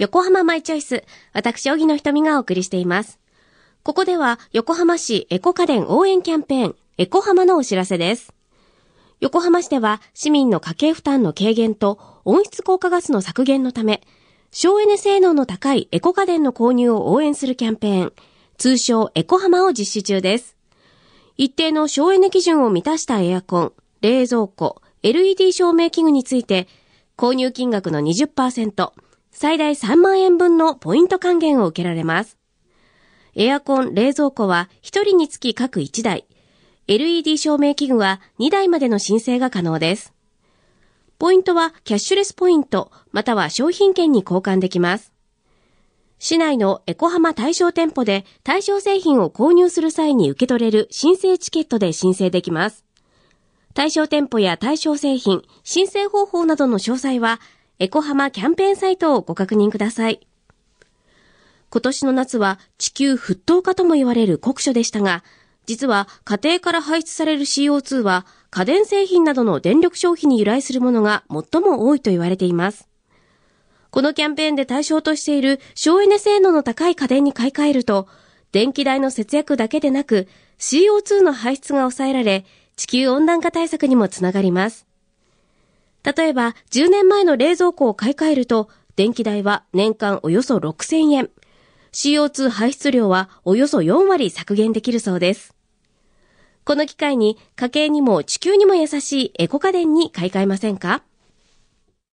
横浜マイチョイス。私、荻野瞳がお送りしています。ここでは、横浜市エコ家電応援キャンペーン、エコ浜のお知らせです。横浜市では、市民の家計負担の軽減と温室効果ガスの削減のため、省エネ性能の高いエコ家電の購入を応援するキャンペーン、通称エコ浜を実施中です。一定の省エネ基準を満たしたエアコン、冷蔵庫、LED 照明器具について、購入金額の20%、最大3万円分のポイント還元を受けられます。エアコン、冷蔵庫は1人につき各1台、LED 照明器具は2台までの申請が可能です。ポイントはキャッシュレスポイント、または商品券に交換できます。市内のエコハマ対象店舗で対象製品を購入する際に受け取れる申請チケットで申請できます。対象店舗や対象製品、申請方法などの詳細は、エコハマキャンペーンサイトをご確認ください。今年の夏は地球沸騰化とも言われる酷暑でしたが、実は家庭から排出される CO2 は家電製品などの電力消費に由来するものが最も多いと言われています。このキャンペーンで対象としている省エネ性能の高い家電に買い替えると、電気代の節約だけでなく CO2 の排出が抑えられ、地球温暖化対策にもつながります。例えば、10年前の冷蔵庫を買い替えると、電気代は年間およそ6000円。CO2 排出量はおよそ4割削減できるそうです。この機会に家計にも地球にも優しいエコ家電に買い替えませんか？